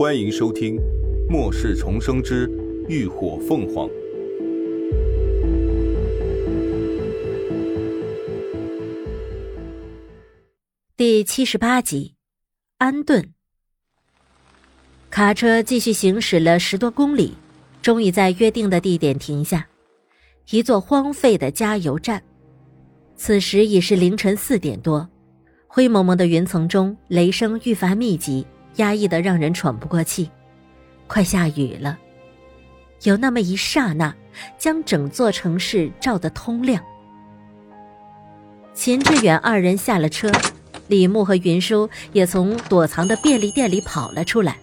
欢迎收听《末世重生之浴火凤凰》第七十八集。安顿。卡车继续行驶了十多公里，终于在约定的地点停下——一座荒废的加油站。此时已是凌晨四点多，灰蒙蒙的云层中，雷声愈发密集。压抑的让人喘不过气，快下雨了。有那么一刹那，将整座城市照得通亮。秦志远二人下了车，李牧和云舒也从躲藏的便利店里跑了出来，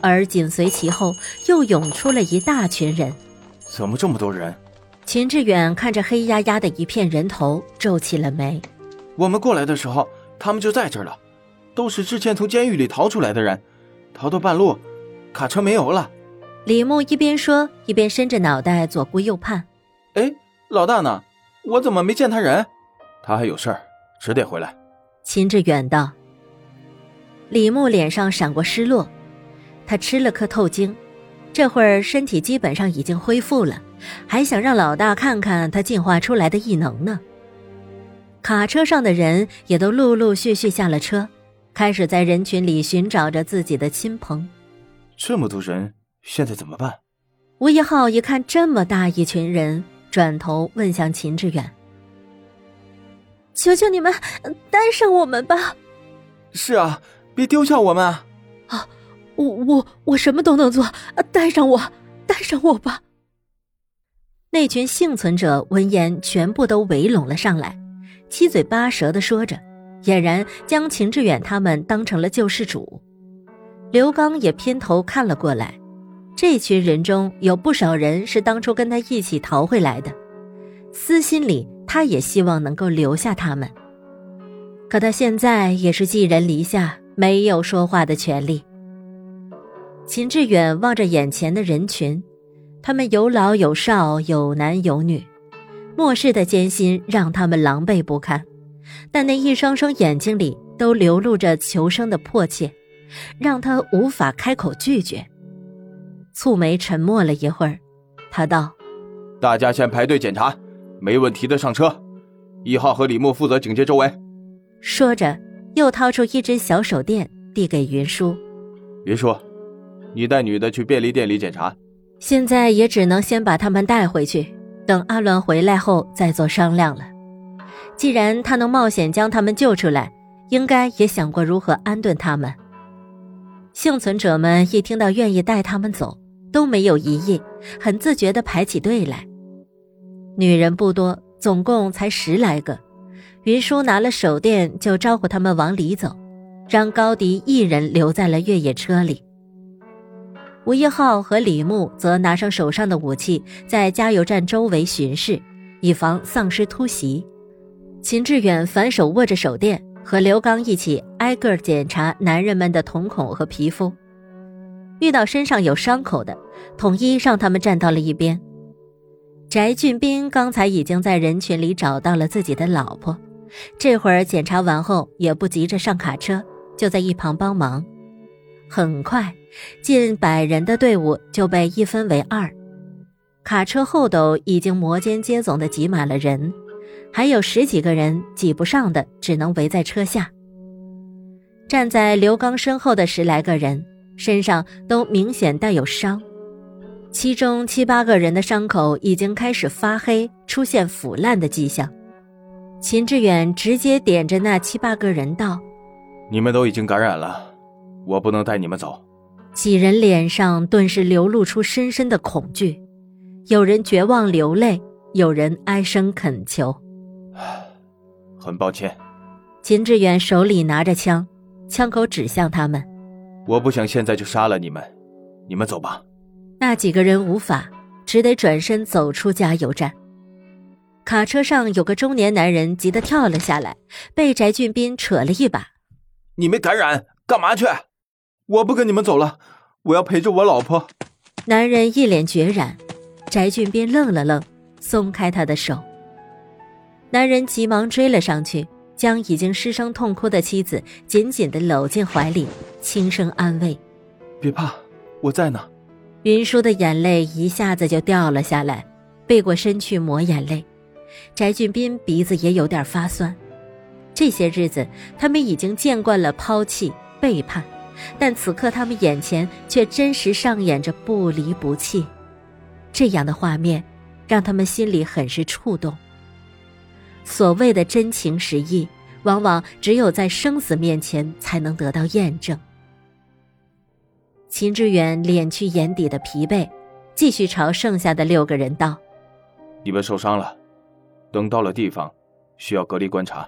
而紧随其后又涌出了一大群人。怎么这么多人？秦志远看着黑压压的一片人头，皱起了眉。我们过来的时候，他们就在这儿了。都是之前从监狱里逃出来的人，逃到半路，卡车没油了。李牧一边说，一边伸着脑袋左顾右盼。哎，老大呢？我怎么没见他人？他还有事儿，迟点回来。秦志远道。李牧脸上闪过失落，他吃了颗透晶，这会儿身体基本上已经恢复了，还想让老大看看他进化出来的异能呢。卡车上的人也都陆陆续续下了车。开始在人群里寻找着自己的亲朋。这么多人，现在怎么办？吴一浩一看这么大一群人，转头问向秦志远：“求求你们，带上我们吧！”“是啊，别丢下我们啊！”“啊，我我我什么都能做，带上我，带上我吧！”那群幸存者闻言，全部都围拢了上来，七嘴八舌的说着。俨然将秦志远他们当成了救世主，刘刚也偏头看了过来。这群人中有不少人是当初跟他一起逃回来的，私心里他也希望能够留下他们。可他现在也是寄人篱下，没有说话的权利。秦志远望着眼前的人群，他们有老有少，有男有女，末世的艰辛让他们狼狈不堪。但那一双双眼睛里都流露着求生的迫切，让他无法开口拒绝。蹙眉沉默了一会儿，他道：“大家先排队检查，没问题的上车。一号和李牧负责警戒周围。”说着，又掏出一只小手电，递给云舒：“云舒，你带女的去便利店里检查。现在也只能先把他们带回去，等阿乱回来后再做商量了。”既然他能冒险将他们救出来，应该也想过如何安顿他们。幸存者们一听到愿意带他们走，都没有异议，很自觉地排起队来。女人不多，总共才十来个。云舒拿了手电，就招呼他们往里走，让高迪一人留在了越野车里。吴一浩和李牧则拿上手上的武器，在加油站周围巡视，以防丧尸突袭。秦志远反手握着手电，和刘刚一起挨个检查男人们的瞳孔和皮肤。遇到身上有伤口的，统一让他们站到了一边。翟俊斌刚才已经在人群里找到了自己的老婆，这会儿检查完后也不急着上卡车，就在一旁帮忙。很快，近百人的队伍就被一分为二，卡车后斗已经摩肩接踵的挤满了人。还有十几个人挤不上的，只能围在车下。站在刘刚身后的十来个人身上都明显带有伤，其中七八个人的伤口已经开始发黑，出现腐烂的迹象。秦志远直接点着那七八个人道：“你们都已经感染了，我不能带你们走。”几人脸上顿时流露出深深的恐惧，有人绝望流泪，有人哀声恳求。很抱歉，秦志远手里拿着枪，枪口指向他们。我不想现在就杀了你们，你们走吧。那几个人无法，只得转身走出加油站。卡车上有个中年男人急得跳了下来，被翟俊斌扯了一把：“你没感染，干嘛去？我不跟你们走了，我要陪着我老婆。”男人一脸决然，翟俊斌愣了愣，松开他的手。男人急忙追了上去，将已经失声痛哭的妻子紧紧地搂进怀里，轻声安慰：“别怕，我在呢。云舒的眼泪一下子就掉了下来，背过身去抹眼泪。翟俊斌鼻子也有点发酸。这些日子，他们已经见惯了抛弃、背叛，但此刻他们眼前却真实上演着不离不弃。这样的画面，让他们心里很是触动。所谓的真情实意，往往只有在生死面前才能得到验证。秦志远敛去眼底的疲惫，继续朝剩下的六个人道：“你们受伤了，等到了地方，需要隔离观察。”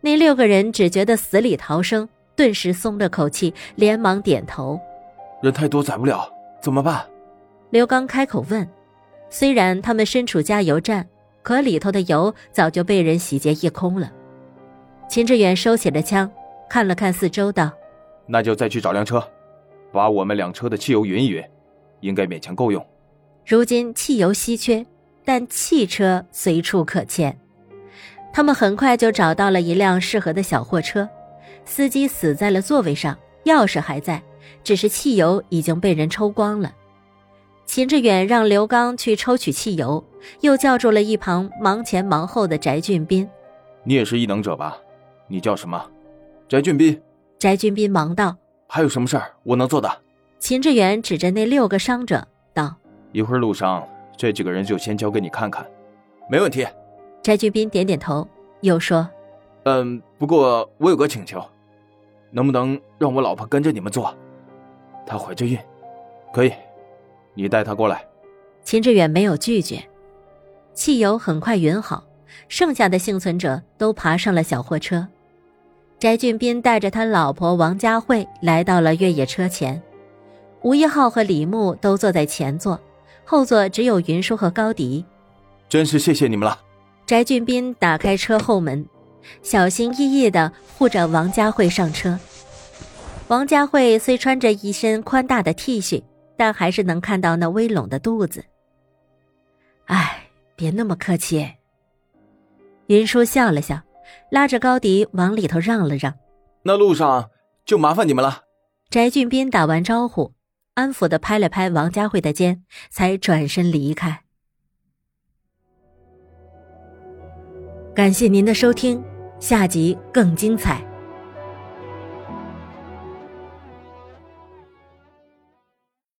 那六个人只觉得死里逃生，顿时松了口气，连忙点头。人太多载不了，怎么办？刘刚开口问。虽然他们身处加油站，可里头的油早就被人洗劫一空了。秦志远收起了枪，看了看四周，道：“那就再去找辆车，把我们两车的汽油匀一匀，应该勉强够用。如今汽油稀缺，但汽车随处可见。”他们很快就找到了一辆适合的小货车，司机死在了座位上，钥匙还在，只是汽油已经被人抽光了。秦志远让刘刚去抽取汽油，又叫住了一旁忙前忙后的翟俊斌：“你也是异能者吧？你叫什么？”翟俊斌。翟俊斌忙道：“还有什么事儿我能做的？”秦志远指着那六个伤者道：“一会儿路上这几个人就先交给你看看。”没问题。翟俊斌点点头，又说：“嗯，不过我有个请求，能不能让我老婆跟着你们做？她怀着孕，可以，你带他过来。”秦志远没有拒绝。汽油很快匀好，剩下的幸存者都爬上了小货车。翟俊斌带着他老婆王佳慧来到了越野车前，吴一浩和李牧都坐在前座，后座只有云舒和高迪。真是谢谢你们了。翟俊斌打开车后门，小心翼翼地护着王佳慧上车。王佳慧虽穿着一身宽大的 T 恤，但还是能看到那微隆的肚子。哎，别那么客气。云舒笑了笑，拉着高迪往里头让了让。那路上就麻烦你们了。翟俊斌打完招呼，安抚的拍了拍王佳慧的肩，才转身离开。感谢您的收听，下集更精彩。